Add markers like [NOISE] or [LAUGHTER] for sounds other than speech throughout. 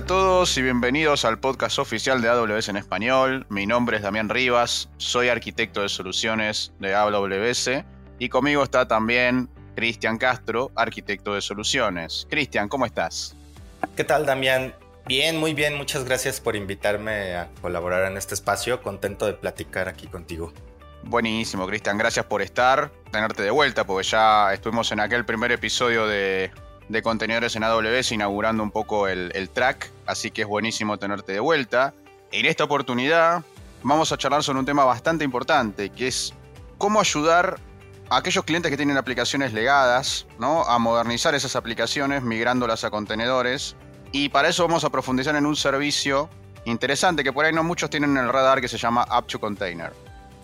a todos y bienvenidos al podcast oficial de AWS en español. Mi nombre es Damián Rivas, soy arquitecto de soluciones de AWS y conmigo está también Cristian Castro, arquitecto de soluciones. Cristian, ¿cómo estás? ¿Qué tal, Damián? Bien, muy bien. Muchas gracias por invitarme a colaborar en este espacio. Contento de platicar aquí contigo. Buenísimo, Cristian. Gracias por estar, tenerte de vuelta, porque ya estuvimos en aquel primer episodio de, contenedores en AWS inaugurando un poco el, el track, así que es buenísimo tenerte de vuelta. En esta oportunidad vamos a charlar sobre un tema bastante importante, que es cómo ayudar a aquellos clientes que tienen aplicaciones legadas, ¿no? A modernizar esas aplicaciones migrándolas a contenedores. Y para eso vamos a profundizar en un servicio interesante que por ahí no muchos tienen en el radar que se llama Up to Container.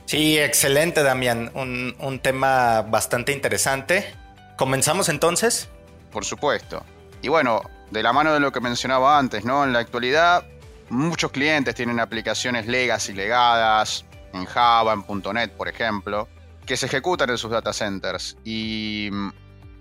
Sí, excelente, Damián. Un, tema bastante interesante. ¿Comenzamos entonces? Por supuesto. Y bueno, de la mano de lo que mencionaba antes, ¿no? En la actualidad, muchos clientes tienen aplicaciones legacy legadas, en Java, en .NET, por ejemplo, que se ejecutan en sus data centers. Y mm,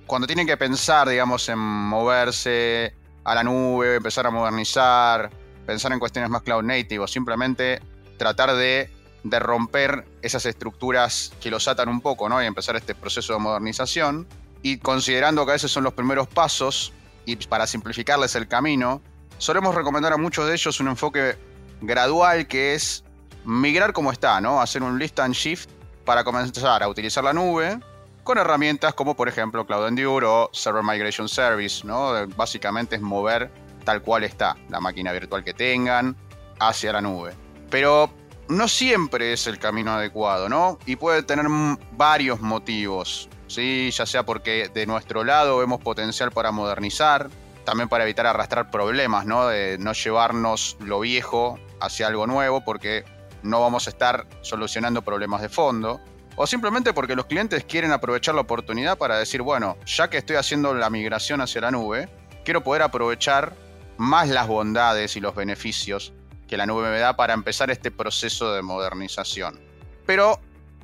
cuando tienen que pensar, digamos, en moverse a la nube, empezar a modernizar, pensar en cuestiones más cloud native o simplemente tratar de de romper esas estructuras que los atan un poco, ¿no? Y empezar este proceso de modernización. Y considerando que a veces son los primeros pasos, y para simplificarles el camino, solemos recomendar a muchos de ellos un enfoque gradual que es migrar como está, ¿no? Hacer un list and shift para comenzar a utilizar la nube con herramientas como por ejemplo Cloud Endure o Server Migration Service, ¿no? Básicamente es mover tal cual está la máquina virtual que tengan hacia la nube. Pero no siempre es el camino adecuado, ¿no? Y puede tener varios motivos, ¿sí? Ya sea porque de nuestro lado vemos potencial para modernizar, también para evitar arrastrar problemas, ¿no? De no llevarnos lo viejo hacia algo nuevo porque no vamos a estar solucionando problemas de fondo. O simplemente porque los clientes quieren aprovechar la oportunidad para decir, bueno, ya que estoy haciendo la migración hacia la nube, quiero poder aprovechar más las bondades y los beneficios que la nube me da para empezar este proceso de modernización. Pero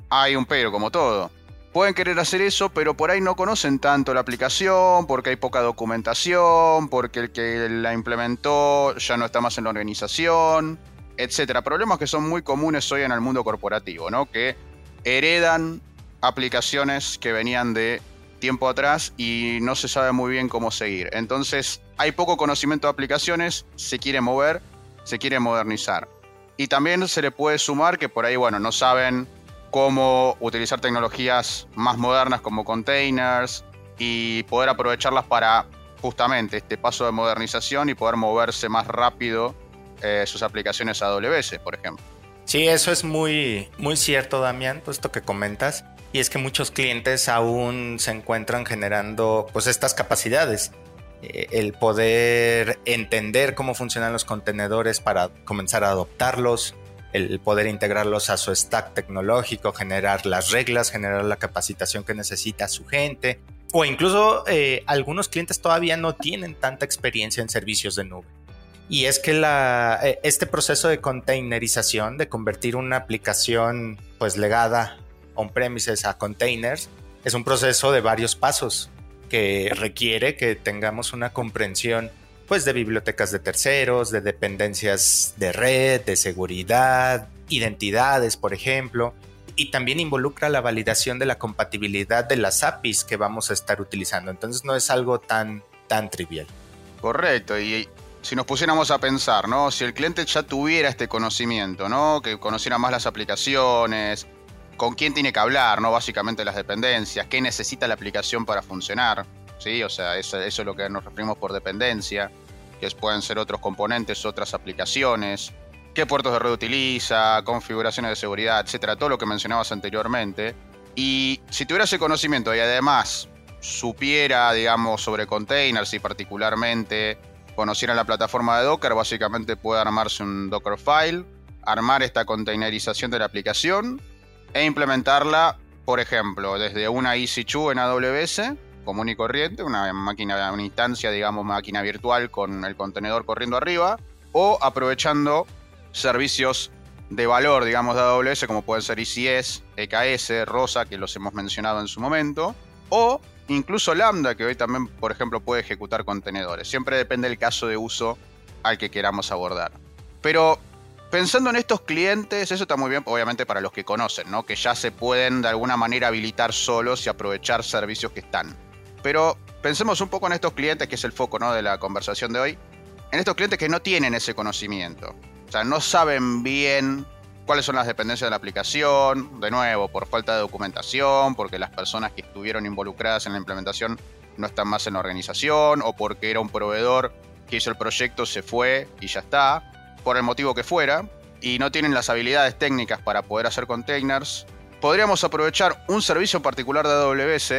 hay un pero, como todo. Pueden querer hacer eso, pero por ahí no conocen tanto la aplicación, porque hay poca documentación, porque el que la implementó ya no está más en la organización, etc. Problemas que son muy comunes hoy en el mundo corporativo, ¿no? Que heredan aplicaciones que venían de tiempo atrás y no se sabe muy bien cómo seguir. Entonces, hay poco conocimiento de aplicaciones, se quiere mover se quiere modernizar. Y también se le puede sumar que por ahí, bueno, no saben cómo utilizar tecnologías más modernas como containers y poder aprovecharlas para justamente este paso de modernización y poder moverse más rápido eh, sus aplicaciones AWS, por ejemplo. Sí, eso es muy, muy cierto, Damián, esto que comentas. Y es que muchos clientes aún se encuentran generando pues estas capacidades eh, el poder entender cómo funcionan los contenedores para comenzar a adoptarlos, el poder integrarlos a su stack tecnológico, generar las reglas, generar la capacitación que necesita su gente, o incluso eh, algunos clientes todavía no tienen tanta experiencia en servicios de nube. Y es que eh, este proceso de containerización, de convertir una aplicación pues legada on-premises a containers, es un proceso de varios pasos que requiere que tengamos una comprensión pues de bibliotecas de terceros, de dependencias de red, de seguridad, identidades, por ejemplo, y también involucra la validación de la compatibilidad de las APIs que vamos a estar utilizando. Entonces no es algo tan tan trivial. Correcto, y si nos pusiéramos a pensar, ¿no? Si el cliente ya tuviera este conocimiento, ¿no? Que conociera más las aplicaciones, con quién tiene que hablar, ¿no? Básicamente las dependencias, qué necesita la aplicación para funcionar, ¿sí? O sea, eso, es lo que nos referimos por dependencia, que pueden ser otros componentes, otras aplicaciones, qué puertos de red utiliza, configuraciones de seguridad, etcétera, todo lo que mencionabas anteriormente. Y si tuviera ese conocimiento y además supiera, digamos, sobre containers y particularmente conociera la plataforma de Docker, básicamente puede armarse un Dockerfile, armar esta containerización de la aplicación e implementarla, por ejemplo, desde una EC2 en AWS, común y corriente, una máquina, una instancia, digamos, máquina virtual con el contenedor corriendo arriba, o aprovechando servicios de valor, digamos, de AWS, como pueden ser ECS, EKS, Rosa, que los hemos mencionado en su momento, o incluso Lambda, que hoy también, por ejemplo, puede ejecutar contenedores. Siempre depende del caso de uso al que queramos abordar. Pero pensando en estos clientes, eso está muy bien, obviamente para los que conocen, ¿no? Que ya se pueden de alguna manera habilitar solos y aprovechar servicios que están. Pero pensemos un poco en estos clientes, que es el foco ¿no? de la conversación de hoy. En estos clientes que no tienen ese conocimiento. O sea, no saben bien cuáles son las dependencias de la aplicación, de nuevo, por falta de documentación, porque las personas que estuvieron involucradas en la implementación no están más en la organización, o porque era un proveedor que hizo el proyecto, se fue y ya está, por el motivo que fuera, y no tienen las habilidades técnicas para poder hacer containers, podríamos aprovechar un servicio particular de AWS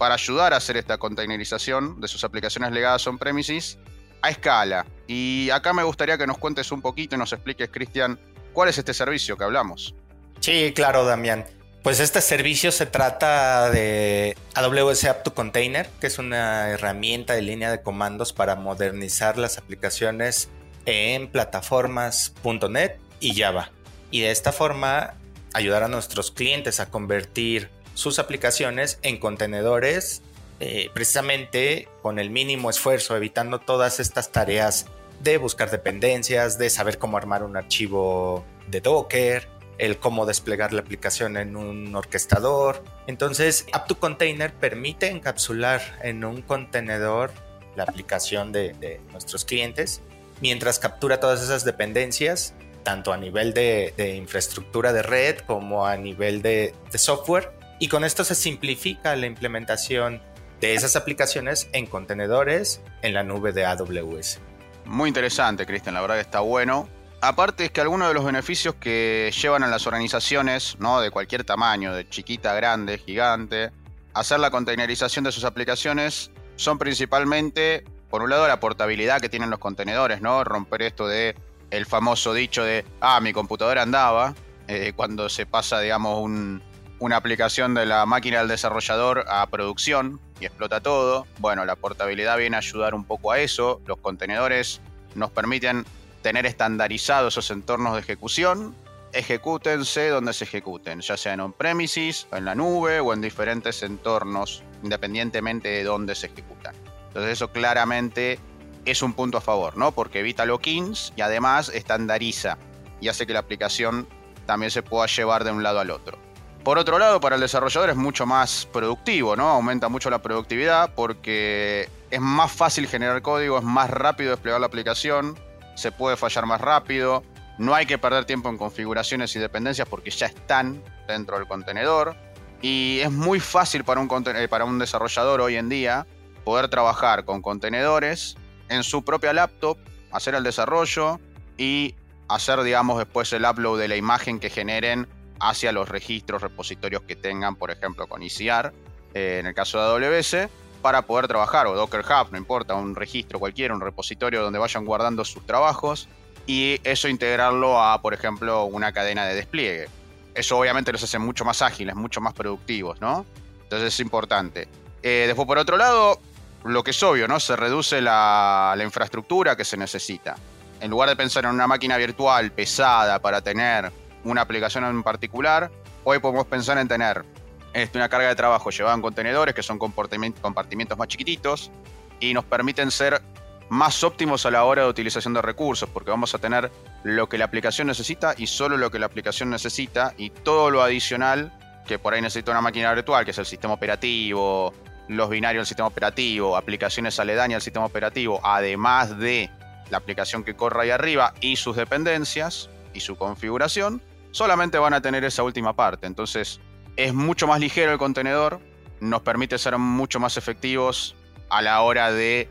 para ayudar a hacer esta containerización de sus aplicaciones legadas on-premises a escala. Y acá me gustaría que nos cuentes un poquito y nos expliques, Cristian, ¿Cuál es este servicio que hablamos? Sí, claro, Damián. Pues este servicio se trata de AWS App to Container, que es una herramienta de línea de comandos para modernizar las aplicaciones en plataformas.net y Java. Y de esta forma ayudar a nuestros clientes a convertir sus aplicaciones en contenedores eh, precisamente con el mínimo esfuerzo, evitando todas estas tareas de buscar dependencias, de saber cómo armar un archivo de Docker, el cómo desplegar la aplicación en un orquestador. Entonces, App2Container permite encapsular en un contenedor la aplicación de, nuestros clientes mientras captura todas esas dependencias, tanto a nivel de, infraestructura de red como a nivel de software. Y con esto se simplifica la implementación de esas aplicaciones en contenedores en la nube de AWS. Muy interesante, Cristian, la verdad que está bueno. Aparte es que algunos de los beneficios que llevan a las organizaciones, ¿no? De cualquier tamaño, de chiquita, grande, gigante, hacer la containerización de sus aplicaciones son principalmente, por un lado, la portabilidad que tienen los contenedores, ¿no? Romper esto de el famoso dicho de, ah, mi computadora andaba, eh, cuando se pasa, digamos, un, una aplicación de la máquina del desarrollador a producción y explota todo. Bueno, la portabilidad viene a ayudar un poco a eso. Los contenedores nos permiten tener estandarizados esos entornos de ejecución. Ejecútense donde se ejecuten, ya sea en on-premises, en la nube o en diferentes entornos, independientemente de dónde se ejecutan. Entonces eso claramente es un punto a favor, ¿no? Porque evita lock-ins y además estandariza y hace que la aplicación también se pueda llevar de un lado al otro. Por otro lado, para el desarrollador es mucho más productivo, ¿no? Aumenta mucho la productividad porque es más fácil generar código, es más rápido desplegar la aplicación, se puede fallar más rápido, no hay que perder tiempo en configuraciones y dependencias porque ya están dentro del contenedor. Y es muy fácil para un, eh, desarrollador hoy en día poder trabajar con contenedores en su propia laptop, hacer el desarrollo y hacer, digamos, después el upload de la imagen que generen hacia los registros, repositorios que tengan, por ejemplo, con ECR, eh, en el caso de AWS, para poder trabajar, o Docker Hub, no importa, un registro cualquiera, un repositorio donde vayan guardando sus trabajos, y eso integrarlo a, por ejemplo, una cadena de despliegue. Eso obviamente los hace mucho más ágiles, mucho más productivos, ¿no? Entonces es importante. Eh, después, por otro lado, lo que es obvio, ¿no? Se reduce la infraestructura que se necesita. En lugar de pensar en una máquina virtual pesada para tener una aplicación en particular, hoy podemos pensar en tener este, una carga de trabajo llevada en contenedores, que son compartimentos más chiquititos, y nos permiten ser más óptimos a la hora de utilización de recursos, porque vamos a tener lo que la aplicación necesita y solo lo que la aplicación necesita, y todo lo adicional que por ahí necesita una máquina virtual, que es el sistema operativo, los binarios del sistema operativo, aplicaciones aledañas al sistema operativo, además de la aplicación que corre ahí arriba y sus dependencias y su configuración, solamente van a tener esa última parte. Entonces es mucho más ligero el contenedor, nos permite ser mucho más efectivos a la hora de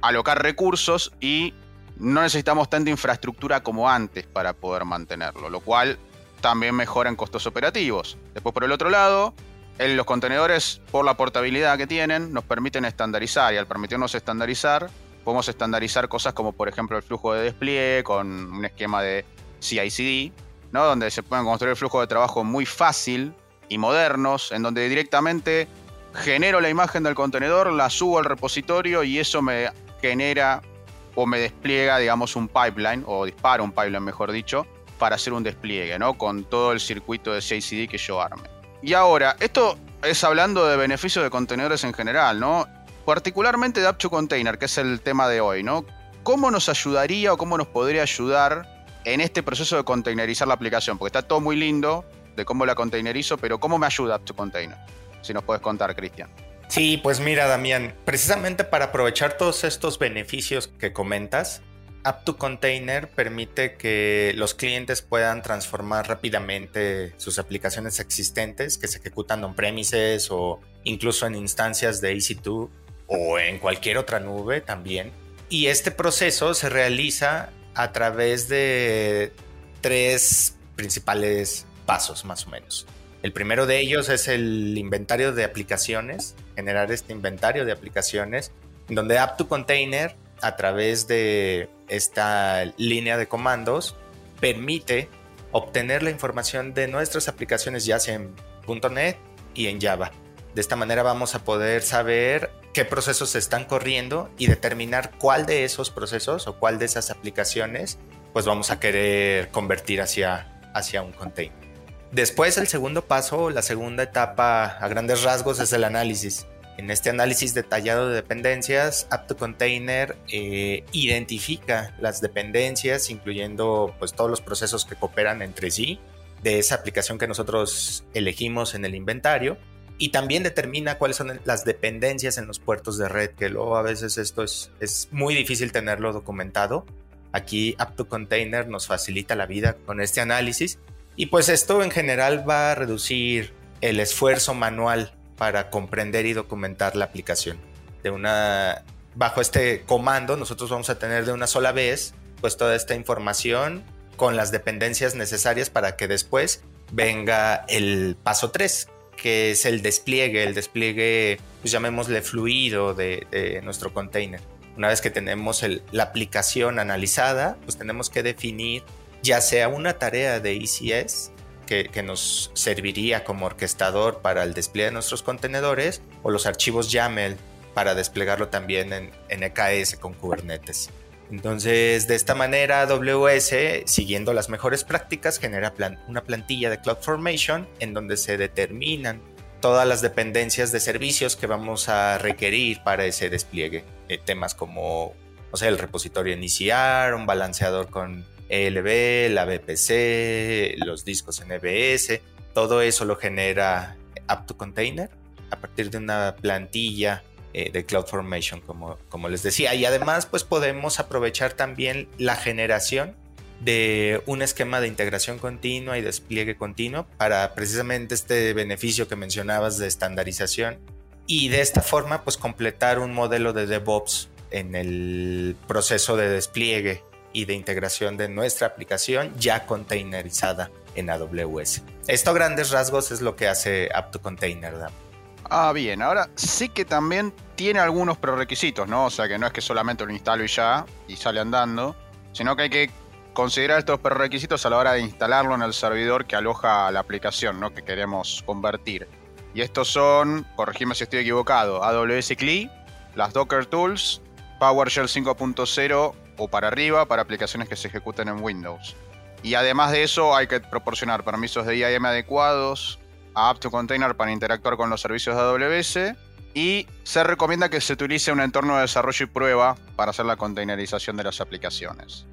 alocar recursos y no necesitamos tanta infraestructura como antes para poder mantenerlo, lo cual también mejora en costos operativos. Después por el otro lado, los contenedores, por la portabilidad que tienen, nos permiten estandarizar y al permitirnos estandarizar, podemos estandarizar cosas como por ejemplo el flujo de despliegue con un esquema de CI/CD donde se pueden construir flujos de trabajo muy fácil y modernos, en donde directamente genero la imagen del contenedor, la subo al repositorio y eso me genera o me despliega, digamos, un pipeline, o dispara un pipeline, mejor dicho, para hacer un despliegue, ¿no? Con todo el circuito de CI/CD que yo arme. Y ahora, esto es hablando de beneficios de contenedores en general, ¿no? Particularmente de App2Container, que es el tema de hoy, ¿no? ¿cómo nos ayudaría o cómo nos podría ayudar en este proceso de containerizar la aplicación? Porque está todo muy lindo de cómo la containerizo, pero ¿cómo me ayuda App to Container? Si nos puedes contar, Cristian. Sí, pues mira, Damián, precisamente para aprovechar todos estos beneficios que comentas, App2Container permite que los clientes puedan transformar rápidamente sus aplicaciones existentes que se ejecutan on-premises o incluso en instancias de EC2 o en cualquier otra nube también. Y este proceso se realiza a través de tres principales pasos más o menos. El primero de ellos es el inventario de aplicaciones, generar este inventario de aplicaciones, donde App2Container a través de esta línea de comandos permite obtener la información de nuestras aplicaciones ya sea en .NET y en Java. De esta manera vamos a poder saber qué procesos se están corriendo y determinar cuál de esos procesos o cuál de esas aplicaciones pues vamos a querer convertir hacia, hacia un container. Después el segundo paso, la segunda etapa a grandes rasgos es el análisis. En este análisis detallado de dependencias, App2Container eh, identifica las dependencias, incluyendo pues, todos los procesos que cooperan entre sí de esa aplicación que nosotros elegimos en el inventario y también determina cuáles son las dependencias en los puertos de red, que luego a veces esto es, es muy difícil tenerlo documentado. Aquí App2Container nos facilita la vida con este análisis y pues esto en general va a reducir el esfuerzo manual para comprender y documentar la aplicación. De una, bajo este comando nosotros vamos a tener de una sola vez pues toda esta información con las dependencias necesarias para que después venga el paso 3, que es el despliegue, el despliegue, pues llamémosle fluido de, nuestro container. Una vez que tenemos la aplicación analizada, pues tenemos que definir ya sea una tarea de ECS que, nos serviría como orquestador para el despliegue de nuestros contenedores o los archivos YAML para desplegarlo también en, en EKS con Kubernetes. Entonces, de esta manera, AWS, siguiendo las mejores prácticas, genera una plantilla de CloudFormation en donde se determinan todas las dependencias de servicios que vamos a requerir para ese despliegue. Eh, temas como, o sea, el repositorio iniciar, un balanceador con ELB, la VPC, los discos NBS, todo eso lo genera App2Container a partir de una plantilla eh, de CloudFormation, como, como les decía. Y además, pues podemos aprovechar también la generación de un esquema de integración continua y despliegue continuo para precisamente este beneficio que mencionabas de estandarización y de esta forma pues completar un modelo de DevOps en el proceso de despliegue y de integración de nuestra aplicación ya containerizada en AWS. Esto a grandes rasgos es lo que hace App2Container. Ah, bien. Ahora sí que también tiene algunos prerequisitos, ¿no? O sea que no es que solamente lo instalo y ya y sale andando, sino que hay que considerar estos prerequisitos a la hora de instalarlo en el servidor que aloja la aplicación, ¿no? Que queremos convertir. Y estos son, corregime si estoy equivocado, AWS CLI, las Docker Tools, PowerShell 5.0 o para arriba para aplicaciones que se ejecuten en Windows. Y además de eso hay que proporcionar permisos de IAM adecuados a App2Container para interactuar con los servicios de AWS y se recomienda que se utilice un entorno de desarrollo y prueba para hacer la containerización de las aplicaciones.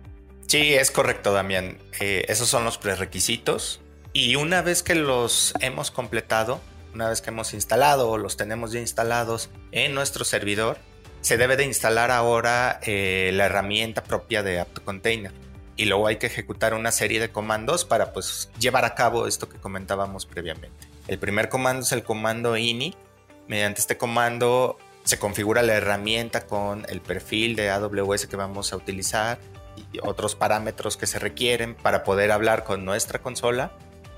Sí, es correcto, Damián. Eh, esos son los prerequisitos. Y una vez que los hemos completado, una vez que hemos instalado o los tenemos ya instalados en nuestro servidor, se debe de instalar ahora eh, la herramienta propia de App2Container. Y luego hay que ejecutar una serie de comandos para pues, llevar a cabo esto que comentábamos previamente. El primer comando es el comando ini. Mediante este comando se configura la herramienta con el perfil de AWS que vamos a utilizar y otros parámetros que se requieren para poder hablar con nuestra consola.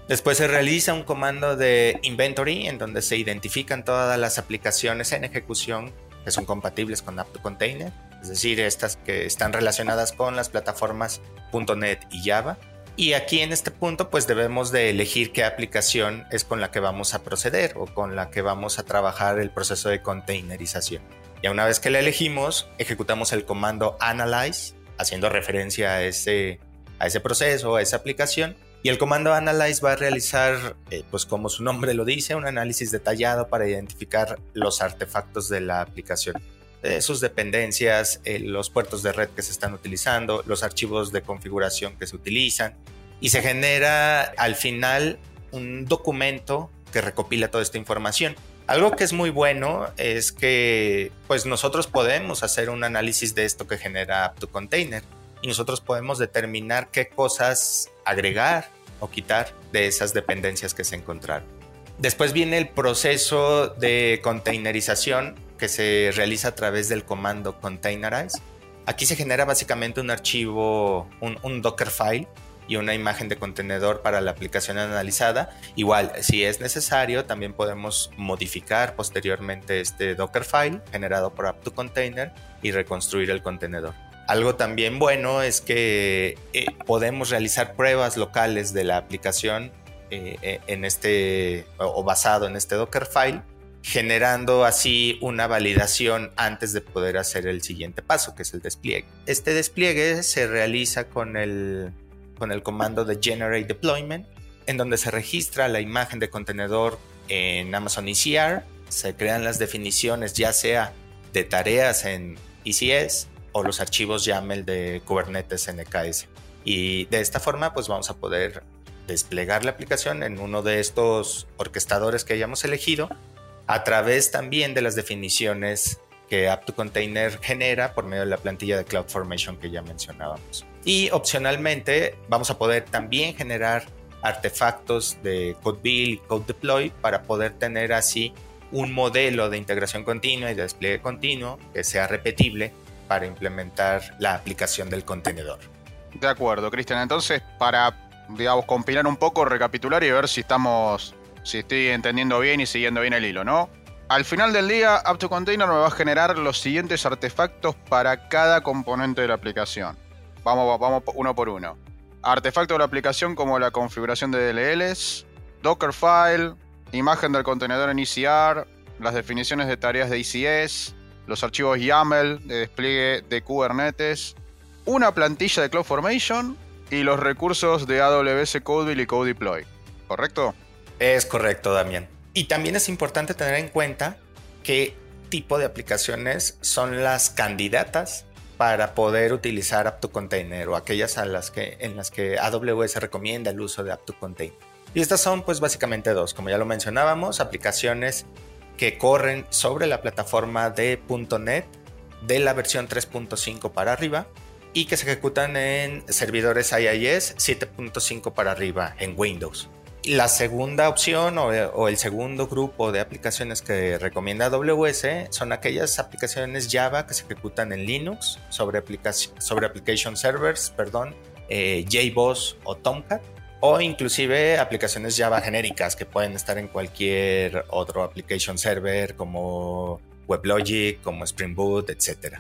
Después se realiza un comando de inventory en donde se identifican todas las aplicaciones en ejecución que son compatibles con App2Container, es decir, estas que están relacionadas con las plataformas .NET y Java. Y aquí en este punto pues debemos de elegir qué aplicación es con la que vamos a proceder o con la que vamos a trabajar el proceso de containerización. Y una vez que la elegimos, ejecutamos el comando analyze, haciendo referencia a ese, a ese proceso, a esa aplicación, y el comando Analyze va a realizar, eh, pues como su nombre lo dice, un análisis detallado para identificar los artefactos de la aplicación. Eh, sus dependencias, eh, los puertos de red que se están utilizando, los archivos de configuración que se utilizan y se genera al final un documento que recopila toda esta información. Algo que es muy bueno es que pues nosotros podemos hacer un análisis de esto que genera App2Container y nosotros podemos determinar qué cosas agregar o quitar de esas dependencias que se encontraron. Después viene el proceso de containerización que se realiza a través del comando containerize. Aquí se genera básicamente un archivo, un, un Dockerfile y una imagen de contenedor para la aplicación analizada. Igual, si es necesario, también podemos modificar posteriormente este Dockerfile generado por App2Container y reconstruir el contenedor. Algo también bueno es que eh, podemos realizar pruebas locales de la aplicación eh, eh, en este o basado en este Dockerfile, generando así una validación antes de poder hacer el siguiente paso, que es el despliegue. Este despliegue se realiza con el, con el comando de Generate Deployment, en donde se registra la imagen de contenedor en Amazon ECR, se crean las definiciones ya sea de tareas en ECS o los archivos YAML de Kubernetes NKS. Y de esta forma pues vamos a poder desplegar la aplicación en uno de estos orquestadores que hayamos elegido a través también de las definiciones que App2Container genera por medio de la plantilla de CloudFormation que ya mencionábamos. Y opcionalmente vamos a poder también generar artefactos de code build code deploy para poder tener así un modelo de integración continua y de despliegue continuo que sea repetible para implementar la aplicación del contenedor. De acuerdo, Cristian. Entonces, para, digamos, compilar un poco, recapitular y ver si estamos, si estoy entendiendo bien y siguiendo bien el hilo, ¿no? Al final del día, App2Container me va a generar los siguientes artefactos para cada componente de la aplicación. Vamos, vamos uno por uno. Artefacto de la aplicación como la configuración de DLLs, Dockerfile, imagen del contenedor en ECR, las definiciones de tareas de ECS, los archivos YAML de despliegue de Kubernetes, una plantilla de CloudFormation y los recursos de AWS CodeBuild y CodeDeploy. ¿Correcto? Es correcto, Damián. Y también es importante tener en cuenta qué tipo de aplicaciones son las candidatas para poder utilizar App2Container o aquellas a las que, en las que AWS recomienda el uso de App2Container. Y estas son pues básicamente dos, como ya lo mencionábamos, aplicaciones que corren sobre la plataforma de .NET de la versión 3.5 para arriba y que se ejecutan en servidores IIS 7.5 para arriba en Windows. La segunda opción o, el segundo grupo de aplicaciones que recomienda AWS son aquellas aplicaciones Java que se ejecutan en Linux sobre, sobre application servers, perdón, eh, JBoss o Tomcat o inclusive aplicaciones Java genéricas que pueden estar en cualquier otro application server como WebLogic, como Spring Boot, etc.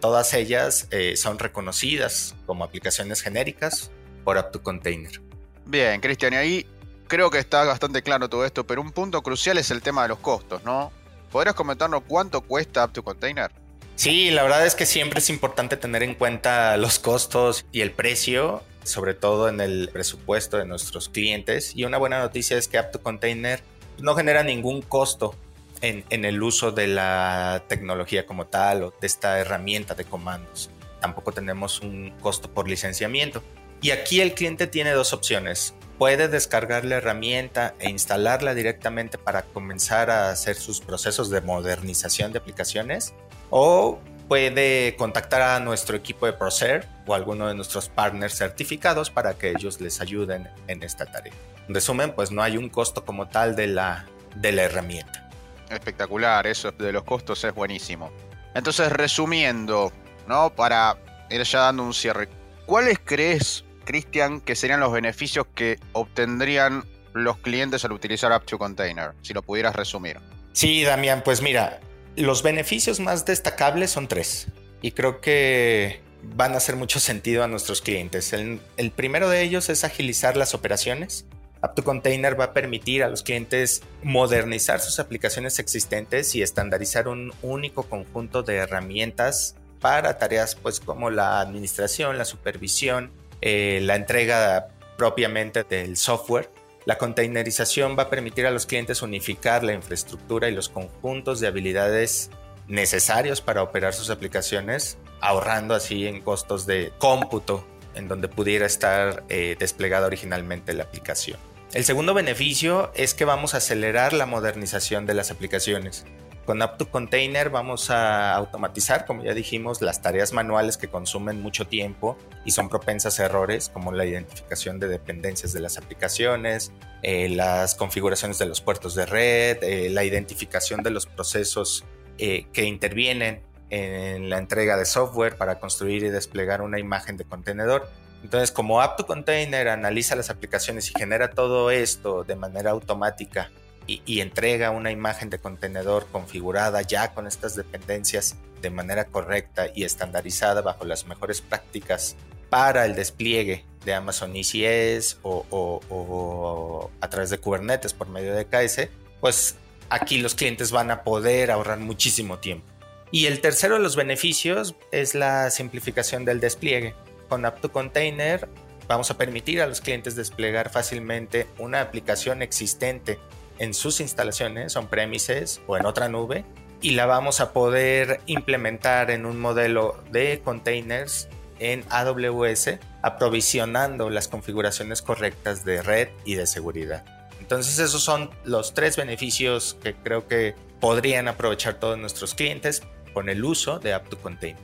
todas ellas eh, son reconocidas como aplicaciones genéricas por App2Container. Bien, Cristian, y ahí creo que está bastante claro todo esto, pero un punto crucial es el tema de los costos, ¿no? ¿Podrías comentarnos cuánto cuesta App2Container? Sí, la verdad es que siempre es importante tener en cuenta los costos y el precio sobre todo en el presupuesto de nuestros clientes. Y una buena noticia es que App2Container no genera ningún costo en, el uso de la tecnología como tal o de esta herramienta de comandos. Tampoco tenemos un costo por licenciamiento. Y aquí el cliente tiene dos opciones. Puede descargar la herramienta e instalarla directamente para comenzar a hacer sus procesos de modernización de aplicaciones o puede contactar a nuestro equipo de Procer o alguno de nuestros partners certificados para que ellos les ayuden en esta tarea. En resumen, pues no hay un costo como tal de la, de la herramienta. Espectacular, eso de los costos es buenísimo. Entonces, resumiendo, ¿no? Para ir ya dando un cierre, ¿cuáles crees, Cristian, que serían los beneficios que obtendrían los clientes al utilizar App2Container? Si lo pudieras resumir. Sí, Damián, pues mira, los beneficios más destacables son tres y creo que van a hacer mucho sentido a nuestros clientes. El, primero de ellos es agilizar las operaciones. App2Container va a permitir a los clientes modernizar sus aplicaciones existentes y estandarizar un único conjunto de herramientas para tareas pues como la administración, la supervisión, eh, la entrega propiamente del software la containerización va a permitir a los clientes unificar la infraestructura y los conjuntos de habilidades necesarios para operar sus aplicaciones, ahorrando así en costos de cómputo en donde pudiera estar eh, desplegada originalmente la aplicación. El segundo beneficio es que vamos a acelerar la modernización de las aplicaciones. Con App2Container vamos a automatizar, como ya dijimos, las tareas manuales que consumen mucho tiempo y son propensas a errores, como la identificación de dependencias de las aplicaciones, eh, las configuraciones de los puertos de red, eh, la identificación de los procesos eh, que intervienen en la entrega de software para construir y desplegar una imagen de contenedor. Entonces, como App2Container analiza las aplicaciones y genera todo esto de manera automática y, entrega una imagen de contenedor configurada ya con estas dependencias de manera correcta y estandarizada bajo las mejores prácticas para el despliegue de Amazon ECS o, a través de Kubernetes por medio de KS, pues aquí los clientes van a poder ahorrar muchísimo tiempo. Y el tercero de los beneficios es la simplificación del despliegue. Con App2Container vamos a permitir a los clientes desplegar fácilmente una aplicación existente en sus instalaciones on-premises o en otra nube y la vamos a poder implementar en un modelo de containers en AWS aprovisionando las configuraciones correctas de red y de seguridad. Entonces esos son los tres beneficios que creo que podrían aprovechar todos nuestros clientes con el uso de App2Container.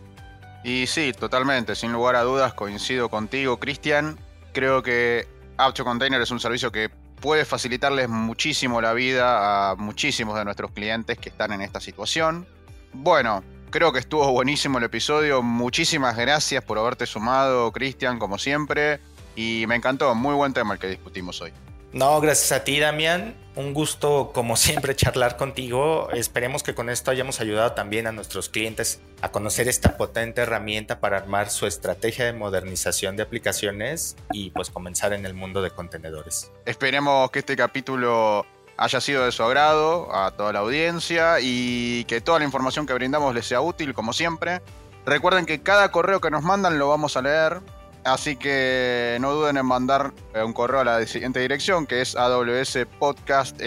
Y sí, totalmente, sin lugar a dudas coincido contigo, Cristian. Creo que App2Container es un servicio que puede facilitarles muchísimo la vida a muchísimos de nuestros clientes que están en esta situación. Bueno, creo que estuvo buenísimo el episodio. Muchísimas gracias por haberte sumado, Cristian, como siempre. Y me encantó, muy buen tema el que discutimos hoy. No, gracias a ti, Damián. Un gusto, como siempre, [LAUGHS] charlar contigo. Esperemos que con esto hayamos ayudado también a nuestros clientes a conocer esta potente herramienta para armar su estrategia de modernización de aplicaciones y pues comenzar en el mundo de contenedores. Esperemos que este capítulo haya sido de su agrado a toda la audiencia y que toda la información que brindamos les sea útil, como siempre. Recuerden que cada correo que nos mandan lo vamos a leer Así que no duden en mandar eh, un correo a la siguiente dirección, que es awspodcast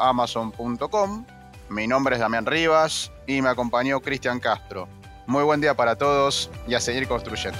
amazon.com. Mi nombre es Damián Rivas y me acompañó Cristian Castro. Muy buen día para todos y a seguir construyendo.